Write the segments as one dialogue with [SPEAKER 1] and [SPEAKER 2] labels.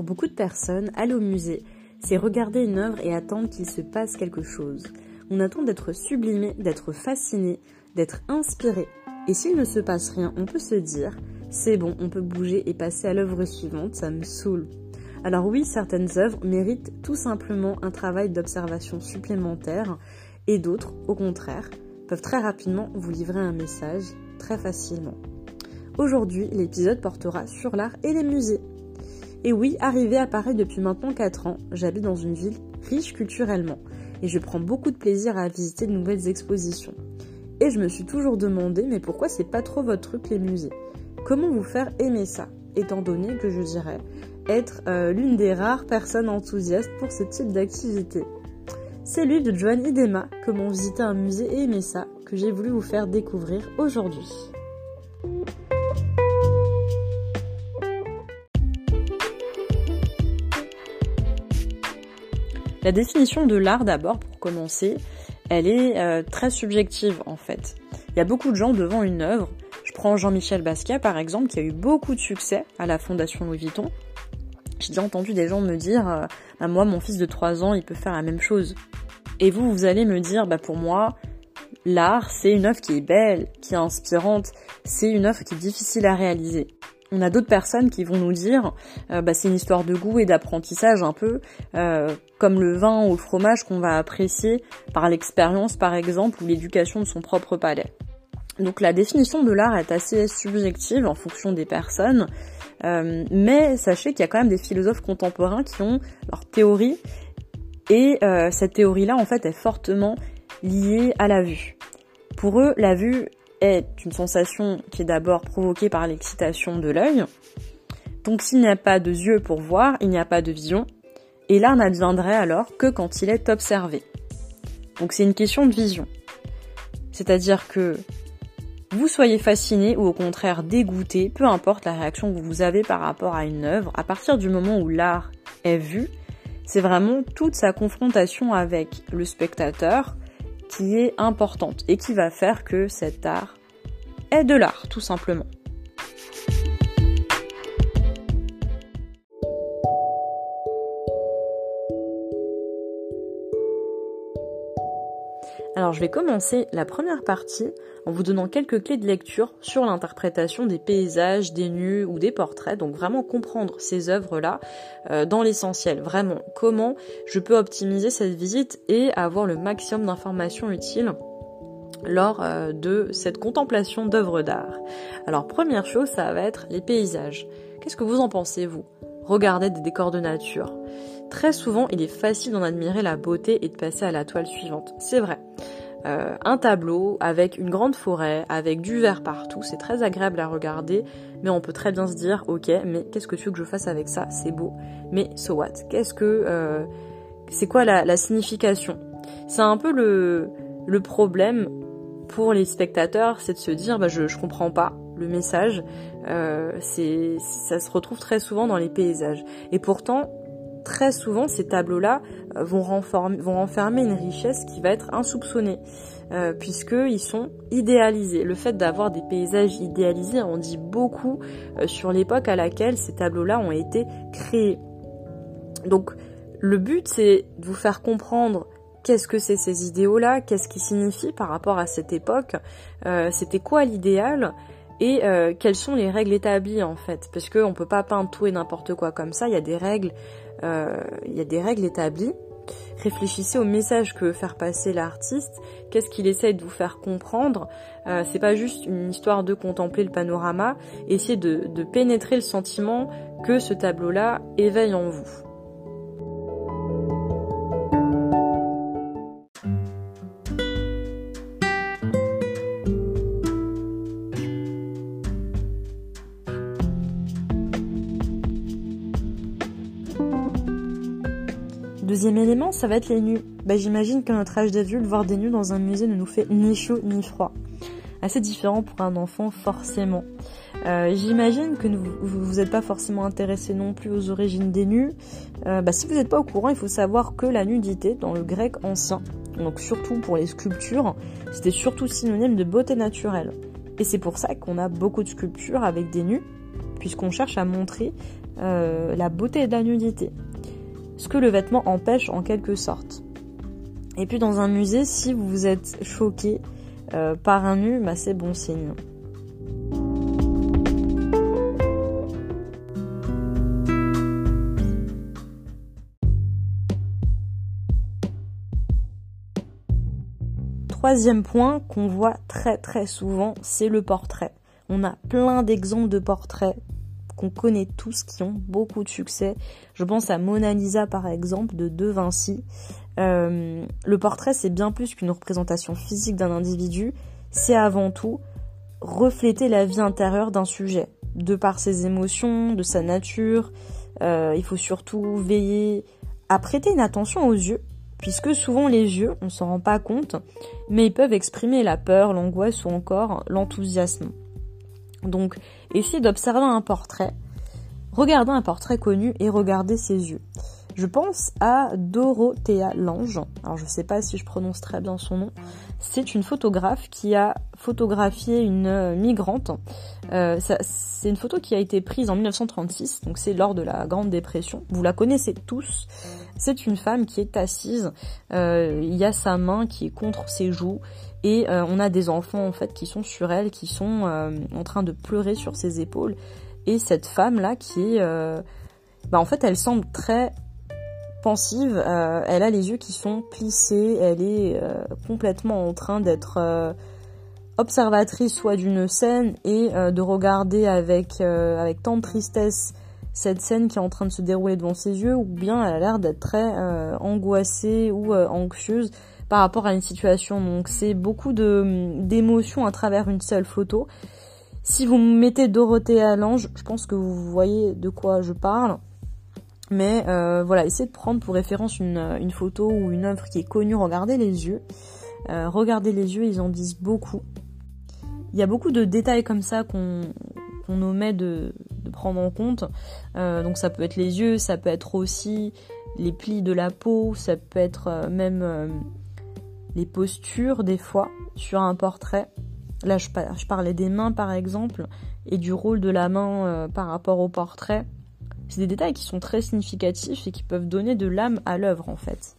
[SPEAKER 1] Pour beaucoup de personnes, aller au musée, c'est regarder une œuvre et attendre qu'il se passe quelque chose. On attend d'être sublimé, d'être fasciné, d'être inspiré. Et s'il ne se passe rien, on peut se dire, c'est bon, on peut bouger et passer à l'œuvre suivante, ça me saoule. Alors oui, certaines œuvres méritent tout simplement un travail d'observation supplémentaire et d'autres, au contraire, peuvent très rapidement vous livrer un message très facilement. Aujourd'hui, l'épisode portera sur l'art et les musées. Et oui, arrivé à Paris depuis maintenant 4 ans, j'habite dans une ville riche culturellement et je prends beaucoup de plaisir à visiter de nouvelles expositions. Et je me suis toujours demandé, mais pourquoi c'est pas trop votre truc les musées? Comment vous faire aimer ça? Étant donné que je dirais être euh, l'une des rares personnes enthousiastes pour ce type d'activité. C'est lui de Joan Idema, comment visiter un musée et aimer ça, que j'ai voulu vous faire découvrir aujourd'hui. La définition de l'art d'abord, pour commencer, elle est euh, très subjective en fait. Il y a beaucoup de gens devant une œuvre. Je prends Jean-Michel Basquiat par exemple, qui a eu beaucoup de succès à la Fondation Louis Vuitton. J'ai déjà entendu des gens me dire, euh, bah, moi mon fils de 3 ans, il peut faire la même chose. Et vous, vous allez me dire, bah pour moi, l'art, c'est une œuvre qui est belle, qui est inspirante, c'est une œuvre qui est difficile à réaliser. On a d'autres personnes qui vont nous dire, euh, bah, c'est une histoire de goût et d'apprentissage un peu, euh, comme le vin ou le fromage qu'on va apprécier par l'expérience par exemple ou l'éducation de son propre palais. Donc la définition de l'art est assez subjective en fonction des personnes, euh, mais sachez qu'il y a quand même des philosophes contemporains qui ont leur théorie et cette théorie-là en fait est fortement liée à la vue. Pour eux, la vue est une sensation qui est d'abord provoquée par l'excitation de l'œil. Donc s'il n'y a pas de yeux pour voir, il n'y a pas de vision. Et l'art n'adviendrait alors que quand il est observé. Donc c'est une question de vision. C'est-à-dire que vous soyez fasciné ou au contraire dégoûté, peu importe la réaction que vous avez par rapport à une œuvre, à partir du moment où l'art est vu, c'est vraiment toute sa confrontation avec le spectateur qui est importante et qui va faire que cet art est de l'art, tout simplement. Alors je vais commencer la première partie en vous donnant quelques clés de lecture sur l'interprétation des paysages, des nus ou des portraits. Donc vraiment comprendre ces œuvres-là euh, dans l'essentiel. Vraiment comment je peux optimiser cette visite et avoir le maximum d'informations utiles lors euh, de cette contemplation d'œuvres d'art. Alors première chose, ça va être les paysages. Qu'est-ce que vous en pensez vous? Regardez des décors de nature. Très souvent, il est facile d'en admirer la beauté et de passer à la toile suivante. C'est vrai. Euh, un tableau avec une grande forêt, avec du vert partout, c'est très agréable à regarder, mais on peut très bien se dire, ok, mais qu'est-ce que tu veux que je fasse avec ça? C'est beau, mais so what? Qu'est-ce que, euh, c'est quoi la, signification? C'est un peu le, problème pour les spectateurs, c'est de se dire, bah je, je comprends pas le message. Euh, ça se retrouve très souvent dans les paysages, et pourtant très souvent ces tableaux-là euh, vont, renfermer une richesse qui va être insoupçonnée, euh, puisqu'ils sont idéalisés. Le fait d'avoir des paysages idéalisés on dit beaucoup euh, sur l'époque à laquelle ces tableaux-là ont été créés. Donc le but c'est de vous faire comprendre qu'est-ce que c'est ces idéaux-là, qu'est-ce qui signifie par rapport à cette époque, c'était quoi l'idéal, et euh, quelles sont les règles établies en fait? Parce qu'on peut pas peindre tout et n'importe quoi comme ça. Il y a des règles euh, il y a des règles établies. Réfléchissez au message que veut faire passer l'artiste. Qu'est-ce qu'il essaye de vous faire comprendre? Euh, c'est pas juste une histoire de contempler le panorama. Essayez de, de pénétrer le sentiment que ce tableau là éveille en vous Deuxième élément, ça va être les nus. Bah, J'imagine que notre âge d'adulte, voir des nus dans un musée ne nous fait ni chaud ni froid. Assez différent pour un enfant, forcément. Euh, J'imagine que vous n'êtes pas forcément intéressé non plus aux origines des nus. Euh, bah, si vous n'êtes pas au courant, il faut savoir que la nudité, dans le grec ancien, donc surtout pour les sculptures, c'était surtout synonyme de beauté naturelle. Et c'est pour ça qu'on a beaucoup de sculptures avec des nus, puisqu'on cherche à montrer la beauté de la nudité. Ce que le vêtement empêche en quelque sorte. Et puis dans un musée, si vous êtes choqué par un nu, bah, c'est bon signe. Troisième point qu'on voit très très souvent, c'est le portrait. On a plein d'exemples de portraits qu'on connaît tous qui ont beaucoup de succès. Je pense à Mona Lisa par exemple de De Vinci. Euh, le portrait c'est bien plus qu'une représentation physique d'un individu, c'est avant tout refléter la vie intérieure d'un sujet, de par ses émotions, de sa nature. Euh, il faut surtout veiller à prêter une attention aux yeux puisque souvent les yeux, on s'en rend pas compte, mais ils peuvent exprimer la peur, l'angoisse ou encore l'enthousiasme. Donc, essayez d'observer un portrait, regardez un portrait connu et regardez ses yeux. Je pense à Dorothea Lange. Alors je ne sais pas si je prononce très bien son nom. C'est une photographe qui a photographié une euh, migrante. Euh, c'est une photo qui a été prise en 1936, donc c'est lors de la Grande Dépression. Vous la connaissez tous. C'est une femme qui est assise. Euh, il y a sa main qui est contre ses joues et on a des enfants en fait qui sont sur elle, qui sont en train de pleurer sur ses épaules. Et cette femme là qui est, bah, en fait, elle semble très pensive, euh, elle a les yeux qui sont plissés, elle est euh, complètement en train d'être euh, observatrice soit d'une scène et de regarder avec, avec tant de tristesse cette scène qui est en train de se dérouler devant ses yeux, ou bien elle a l'air d'être très angoissée ou anxieuse par rapport à une situation. Donc c'est beaucoup d'émotions à travers une seule photo. Si vous mettez Dorothée à l'ange, je pense que vous voyez de quoi je parle. Mais euh, voilà, essayez de prendre pour référence une, photo ou une œuvre qui est connue, regardez les yeux. Euh, regardez les yeux, ils en disent beaucoup. Il y a beaucoup de détails comme ça qu'on omet de, prendre en compte. Euh, donc ça peut être les yeux, ça peut être aussi les plis de la peau, ça peut être même les postures des fois sur un portrait. Là je, parlais des mains par exemple et du rôle de la main euh, par rapport au portrait. C'est des détails qui sont très significatifs et qui peuvent donner de l'âme à l'œuvre en fait.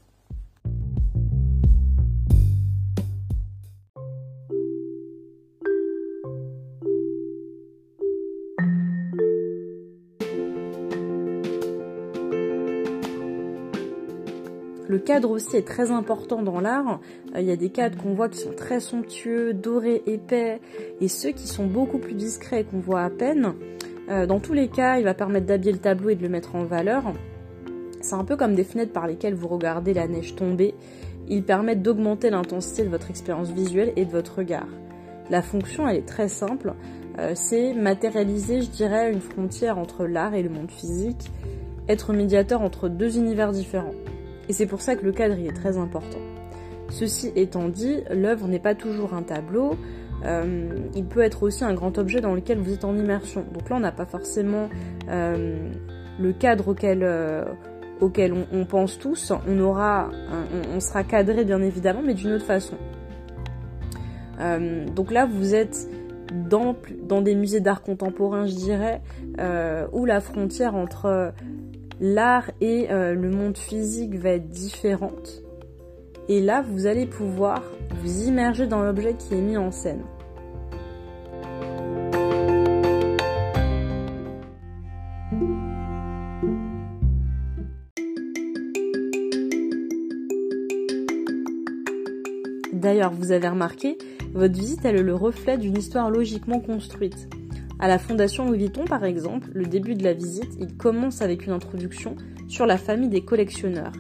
[SPEAKER 1] Cadre aussi est très important dans l'art. Euh, il y a des cadres qu'on voit qui sont très somptueux, dorés, épais, et ceux qui sont beaucoup plus discrets qu'on voit à peine. Euh, dans tous les cas, il va permettre d'habiller le tableau et de le mettre en valeur. C'est un peu comme des fenêtres par lesquelles vous regardez la neige tomber. Ils permettent d'augmenter l'intensité de votre expérience visuelle et de votre regard. La fonction, elle est très simple. Euh, c'est matérialiser, je dirais, une frontière entre l'art et le monde physique, être médiateur entre deux univers différents. Et c'est pour ça que le cadre y est très important. Ceci étant dit, l'œuvre n'est pas toujours un tableau, euh, il peut être aussi un grand objet dans lequel vous êtes en immersion. Donc là, on n'a pas forcément euh, le cadre auquel, euh, on, pense tous. On sera cadré bien évidemment, mais d'une autre façon. donc là, vous êtes dans des musées d'art contemporain, je dirais, où la frontière entre l'art et le monde physique va être différente. Et là, vous allez pouvoir vous immerger dans l'objet qui est mis en scène. D'ailleurs, vous avez remarqué, votre visite elle est le reflet d'une histoire logiquement construite. À la Fondation Louis Vuitton, par exemple, le début de la visite, il commence avec une introduction sur la famille des collectionneurs.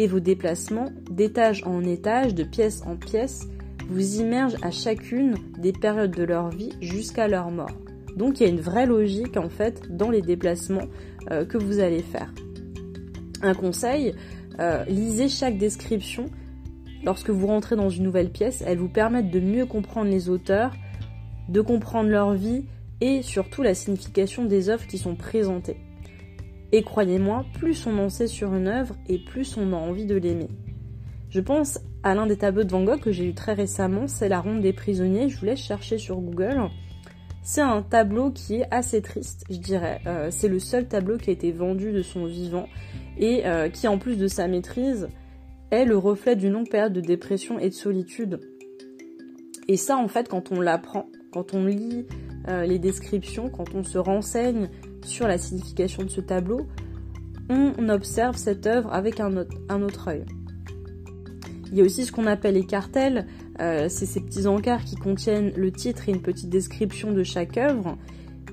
[SPEAKER 1] Et vos déplacements, d'étage en étage, de pièce en pièce, vous immergent à chacune des périodes de leur vie jusqu'à leur mort. Donc il y a une vraie logique en fait dans les déplacements euh, que vous allez faire. Un conseil, euh, lisez chaque description lorsque vous rentrez dans une nouvelle pièce. Elles vous permettent de mieux comprendre les auteurs, de comprendre leur vie et surtout la signification des œuvres qui sont présentées. Et croyez-moi, plus on en sait sur une œuvre et plus on a envie de l'aimer. Je pense à l'un des tableaux de Van Gogh que j'ai lu très récemment, c'est La Ronde des prisonniers, je vous laisse chercher sur Google. C'est un tableau qui est assez triste, je dirais. Euh, c'est le seul tableau qui a été vendu de son vivant et euh, qui, en plus de sa maîtrise, est le reflet d'une longue période de dépression et de solitude. Et ça, en fait, quand on l'apprend, quand on lit euh, les descriptions, quand on se renseigne sur la signification de ce tableau, on observe cette œuvre avec un autre, œil. Il y a aussi ce qu'on appelle les cartels, euh, c'est ces petits encarts qui contiennent le titre et une petite description de chaque œuvre.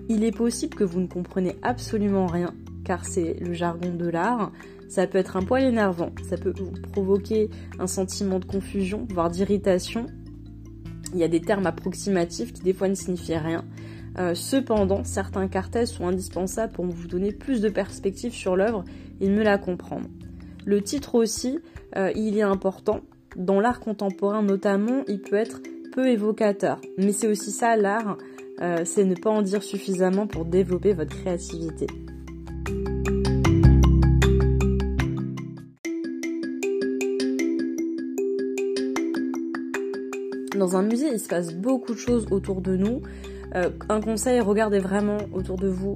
[SPEAKER 1] Il est possible que vous ne comprenez absolument rien, car c'est le jargon de l'art. Ça peut être un poil énervant, ça peut vous provoquer un sentiment de confusion, voire d'irritation. Il y a des termes approximatifs qui des fois ne signifient rien. Euh, cependant, certains cartels sont indispensables pour vous donner plus de perspective sur l'œuvre et mieux la comprendre. Le titre aussi, euh, il est important. Dans l'art contemporain notamment, il peut être peu évocateur. Mais c'est aussi ça l'art, euh, c'est ne pas en dire suffisamment pour développer votre créativité. Dans un musée, il se passe beaucoup de choses autour de nous. Euh, un conseil, regardez vraiment autour de vous,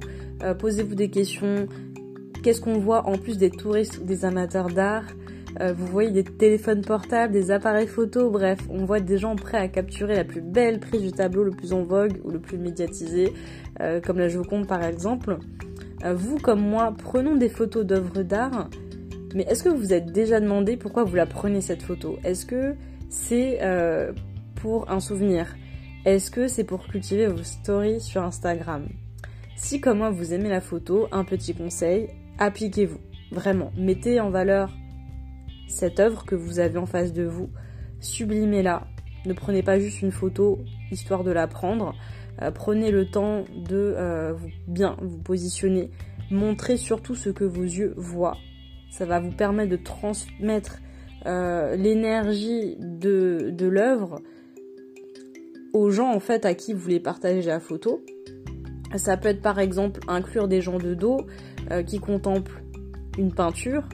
[SPEAKER 1] posez-vous des questions. Qu'est-ce qu'on voit en plus des touristes ou des amateurs d'art? Euh, vous voyez des téléphones portables, des appareils photo, bref, on voit des gens prêts à capturer la plus belle prise du tableau le plus en vogue ou le plus médiatisé, euh, comme la Joconde par exemple. Euh, vous comme moi, prenons des photos d'œuvres d'art, mais est-ce que vous vous êtes déjà demandé pourquoi vous la prenez cette photo? Est-ce que c'est pour un souvenir Est-ce que c'est pour cultiver vos stories sur Instagram? Si comme moi vous aimez la photo, un petit conseil, appliquez-vous. Vraiment, mettez en valeur cette œuvre que vous avez en face de vous, sublimez-la. Ne prenez pas juste une photo histoire de la prendre. Euh, prenez le temps de euh, bien vous positionner. Montrez surtout ce que vos yeux voient. Ça va vous permettre de transmettre euh, l'énergie de l'œuvre aux gens en fait à qui vous voulez partager la photo. Ça peut être par exemple inclure des gens de dos qui contemplent une peinture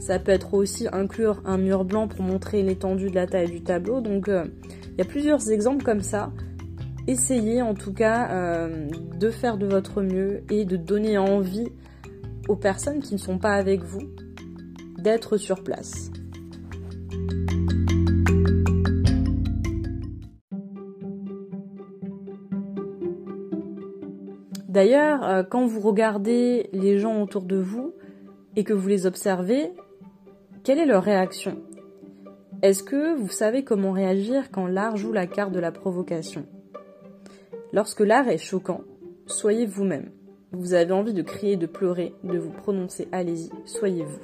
[SPEAKER 1] ça peut être aussi inclure un mur blanc pour montrer l'étendue de la taille du tableau. Donc euh, il y a plusieurs exemples comme ça. Essayez en tout cas euh, de faire de votre mieux et de donner envie aux personnes qui ne sont pas avec vous d'être sur place. D'ailleurs, euh, quand vous regardez les gens autour de vous et que vous les observez, quelle est leur réaction? Est-ce que vous savez comment réagir quand l'art joue la carte de la provocation? Lorsque l'art est choquant, soyez vous-même. Vous avez envie de crier, de pleurer, de vous prononcer, allez-y, soyez vous.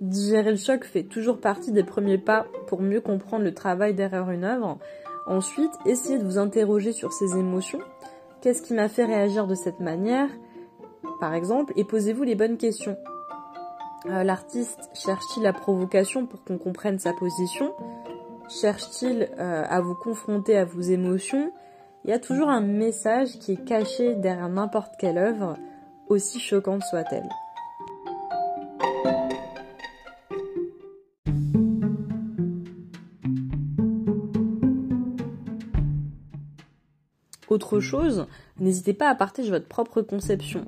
[SPEAKER 1] Digérer le choc fait toujours partie des premiers pas pour mieux comprendre le travail derrière une œuvre. Ensuite, essayez de vous interroger sur ces émotions. Qu'est-ce qui m'a fait réagir de cette manière Par exemple, et posez-vous les bonnes questions. Euh, l'artiste cherche-t-il la provocation pour qu'on comprenne sa position? Cherche-t-il euh, à vous confronter à vos émotions? Il y a toujours un message qui est caché derrière n'importe quelle œuvre, aussi choquante soit-elle. Autre chose, n'hésitez pas à partager votre propre conception.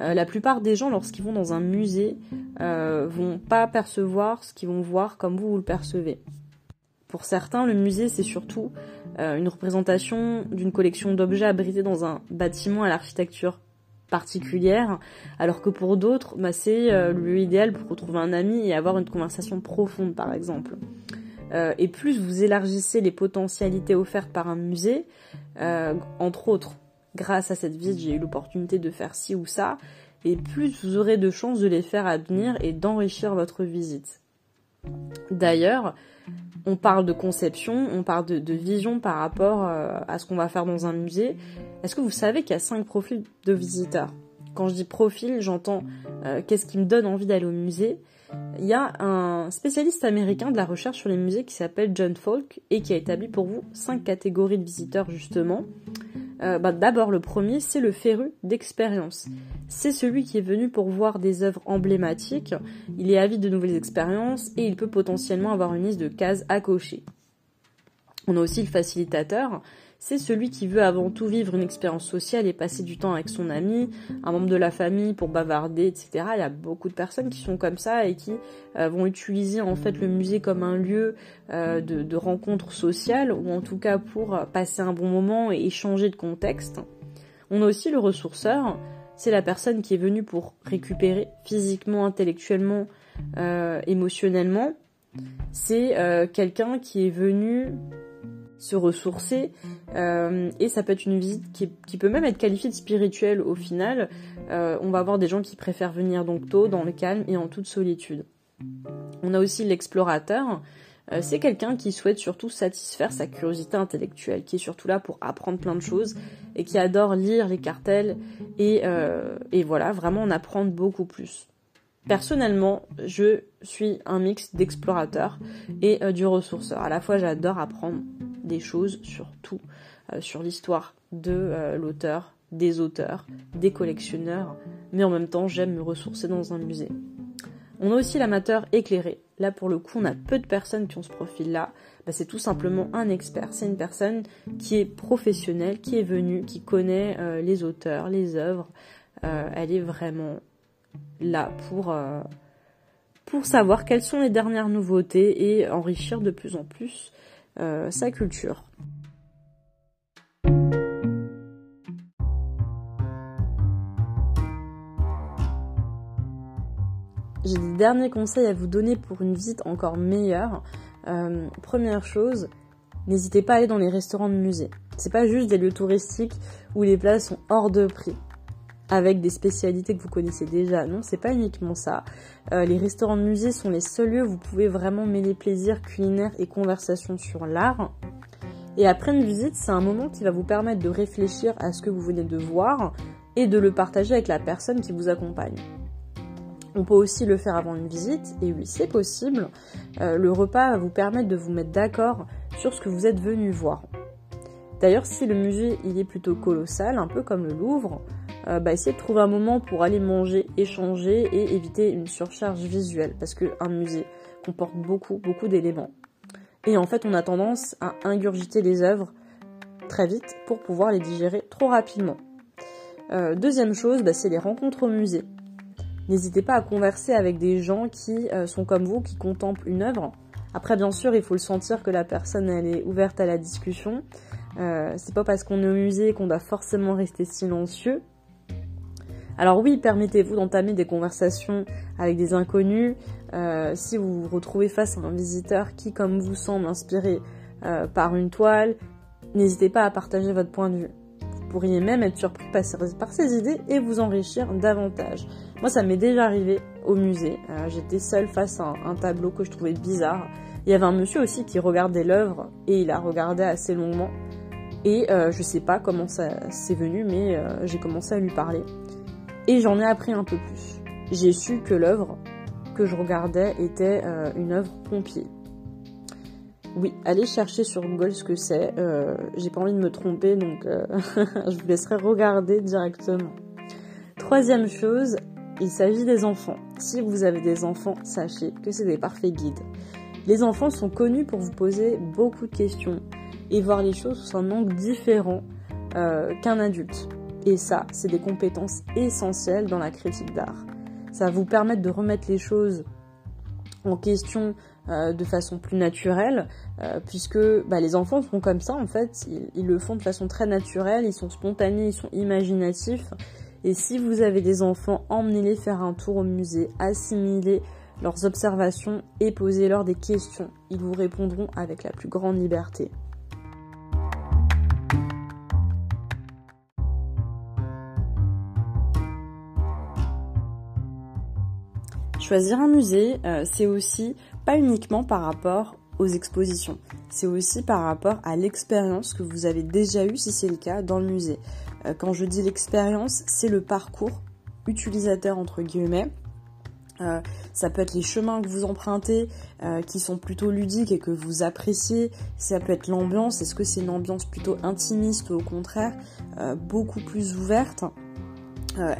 [SPEAKER 1] Euh, la plupart des gens, lorsqu'ils vont dans un musée, euh, vont pas percevoir ce qu'ils vont voir comme vous, vous le percevez. Pour certains, le musée, c'est surtout euh, une représentation d'une collection d'objets abrités dans un bâtiment à l'architecture particulière, alors que pour d'autres, bah, c'est le lieu idéal pour retrouver un ami et avoir une conversation profonde, par exemple. Et plus vous élargissez les potentialités offertes par un musée, entre autres grâce à cette visite, j'ai eu l'opportunité de faire ci ou ça, et plus vous aurez de chances de les faire à venir et d'enrichir votre visite. D'ailleurs, on parle de conception, on parle de, vision par rapport euh, à ce qu'on va faire dans un musée. Est-ce que vous savez qu'il y a cinq profils de visiteurs? Quand je dis profil, j'entends euh, qu'est-ce qui me donne envie d'aller au musée? Il y a un spécialiste américain de la recherche sur les musées qui s'appelle John Falk et qui a établi pour vous cinq catégories de visiteurs justement. Euh, bah, d'abord, le premier, c'est le féru d'expérience. C'est celui qui est venu pour voir des œuvres emblématiques, il est avide de nouvelles expériences et il peut potentiellement avoir une liste de cases à cocher. On a aussi le facilitateur, c'est celui qui veut avant tout vivre une expérience sociale et passer du temps avec son ami, un membre de la famille pour bavarder, etc. Il y a beaucoup de personnes qui sont comme ça et qui euh, vont utiliser en fait le musée comme un lieu euh, de, rencontre sociale ou en tout cas pour passer un bon moment et échanger de contexte. On a aussi le ressourceur, c'est la personne qui est venue pour récupérer physiquement, intellectuellement, euh, émotionnellement. C'est quelqu'un qui est venu se ressourcer. Euh, et ça peut être une visite qui, peut même être qualifiée de spirituelle au final. Euh, on va avoir des gens qui préfèrent venir donc tôt, dans le calme et en toute solitude. On a aussi l'explorateur. Euh, c'est quelqu'un qui souhaite surtout satisfaire sa curiosité intellectuelle, qui est surtout là pour apprendre plein de choses et qui adore lire les cartels et, et voilà, vraiment en apprendre beaucoup plus. Personnellement, je suis un mix d'explorateur et du ressourceur. À la fois, j'adore apprendre des choses sur tout, euh, sur l'histoire de euh, l'auteur, des auteurs, des collectionneurs, mais en même temps j'aime me ressourcer dans un musée. On a aussi l'amateur éclairé. Là pour le coup on a peu de personnes qui ont ce profil-là. Bah, c'est tout simplement un expert. C'est une personne qui est professionnelle, qui est venue, qui connaît euh, les auteurs, les œuvres. elle est vraiment là pour, pour savoir quelles sont les dernières nouveautés et enrichir de plus en plus euh, sa culture. J'ai des derniers conseils à vous donner pour une visite encore meilleure. Euh, première chose, n'hésitez pas à aller dans les restaurants de musée. C'est pas juste des lieux touristiques où les places sont hors de prix avec des spécialités que vous connaissez déjà. Non, c'est pas uniquement ça. Euh, les restaurants de musée sont les seuls lieux où vous pouvez vraiment mêler plaisir culinaire et conversation sur l'art. Et après une visite, c'est un moment qui va vous permettre de réfléchir à ce que vous venez de voir et de le partager avec la personne qui vous accompagne. On peut aussi le faire avant une visite, et oui, c'est possible. Euh, le repas va vous permettre de vous mettre d'accord sur ce que vous êtes venu voir. D'ailleurs, si le musée il est plutôt colossal, un peu comme le Louvre, euh, bah, essayez de trouver un moment pour aller manger, échanger et éviter une surcharge visuelle parce qu'un musée comporte beaucoup, beaucoup d'éléments. Et en fait, on a tendance à ingurgiter les œuvres très vite pour pouvoir les digérer trop rapidement. Euh, deuxième chose, bah, c'est les rencontres au musée. N'hésitez pas à converser avec des gens qui euh, sont comme vous, qui contemplent une œuvre. Après, bien sûr, il faut le sentir que la personne elle est ouverte à la discussion. C'est pas parce qu'on est au musée qu'on doit forcément rester silencieux. Alors oui, permettez-vous d'entamer des conversations avec des inconnus. Euh, si vous vous retrouvez face à un visiteur qui, comme vous, semble inspiré euh, par une toile, n'hésitez pas à partager votre point de vue. Vous pourriez même être surpris par, ces idées et vous enrichir davantage. Moi, ça m'est déjà arrivé au musée. Euh, j'étais seule face à un, tableau que je trouvais bizarre. Il y avait un monsieur aussi qui regardait l'œuvre et il a regardé assez longuement. Et je sais pas comment ça s'est venu, mais j'ai commencé à lui parler. Et j'en ai appris un peu plus. J'ai su que l'œuvre que je regardais était euh, une œuvre pompier. Oui, allez chercher sur Google ce que c'est. Euh, j'ai pas envie de me tromper, donc euh, je vous laisserai regarder directement. Troisième chose, il s'agit des enfants. Si vous avez des enfants, sachez que c'est des parfaits guides. Les enfants sont connus pour vous poser beaucoup de questions et voir les choses sous un angle différent qu'un adulte. Et ça, c'est des compétences essentielles dans la critique d'art. Ça va vous permettre de remettre les choses en question euh, de façon plus naturelle, euh, puisque bah, les enfants font comme ça en fait, ils, le font de façon très naturelle, ils sont spontanés, ils sont imaginatifs. Et si vous avez des enfants, emmenez-les faire un tour au musée, assimilez leurs observations et posez-leur des questions. Ils vous répondront avec la plus grande liberté. Choisir un musée, euh, c'est aussi pas uniquement par rapport aux expositions, c'est aussi par rapport à l'expérience que vous avez déjà eue, si c'est le cas, dans le musée. Euh, quand je dis l'expérience, c'est le parcours utilisateur entre guillemets. Euh, ça peut être les chemins que vous empruntez qui sont plutôt ludiques et que vous appréciez. Ça peut être l'ambiance. Est-ce que c'est une ambiance plutôt intimiste ou au contraire beaucoup plus ouverte?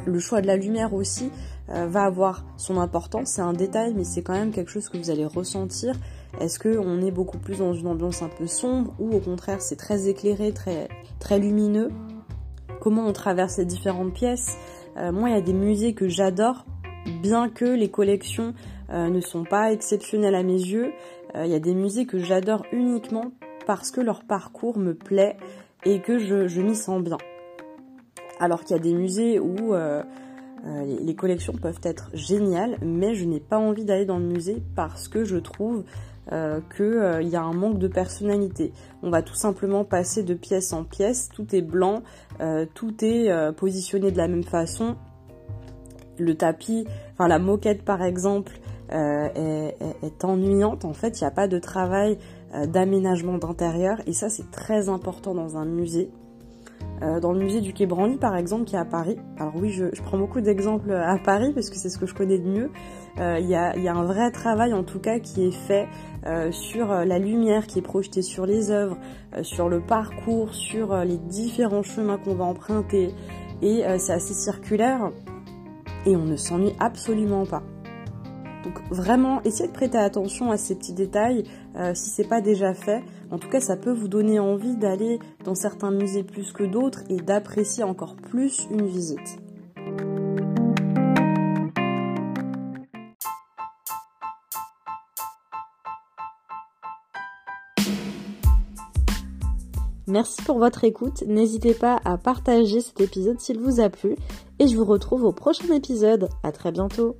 [SPEAKER 1] Le choix de la lumière aussi. Euh, va avoir son importance. C'est un détail, mais c'est quand même quelque chose que vous allez ressentir. Est-ce qu'on est beaucoup plus dans une ambiance un peu sombre ou au contraire c'est très éclairé, très, très lumineux? Comment on traverse les différentes pièces? Moi, il y a des musées que j'adore, bien que les collections ne sont pas exceptionnelles à mes yeux. Il y a des musées que j'adore uniquement parce que leur parcours me plaît et que je, je m'y sens bien. Alors qu'il y a des musées où euh, euh, les, collections peuvent être géniales, mais je n'ai pas envie d'aller dans le musée parce que je trouve euh, qu'il y a un manque de personnalité. On va tout simplement passer de pièce en pièce, tout est blanc, tout est positionné de la même façon. Le tapis, enfin la moquette par exemple, est, ennuyante. En fait, il n'y a pas de travail d'aménagement d'intérieur et ça c'est très important dans un musée. Euh, dans le musée du Quai Branly par exemple qui est à Paris. Alors oui, je, prends beaucoup d'exemples à Paris parce que c'est ce que je connais de mieux. Euh, il y, a, un vrai travail en tout cas qui est fait euh, sur la lumière qui est projetée sur les œuvres, sur le parcours, sur les différents chemins qu'on va emprunter. Et c'est assez circulaire et on ne s'ennuie absolument pas. Donc vraiment, essayez de prêter attention à ces petits détails euh, si c'est pas déjà fait. En tout cas, ça peut vous donner envie d'aller dans certains musées plus que d'autres et d'apprécier encore plus une visite. Merci pour votre écoute, n'hésitez pas à partager cet épisode s'il vous a plu et je vous retrouve au prochain épisode. À très bientôt.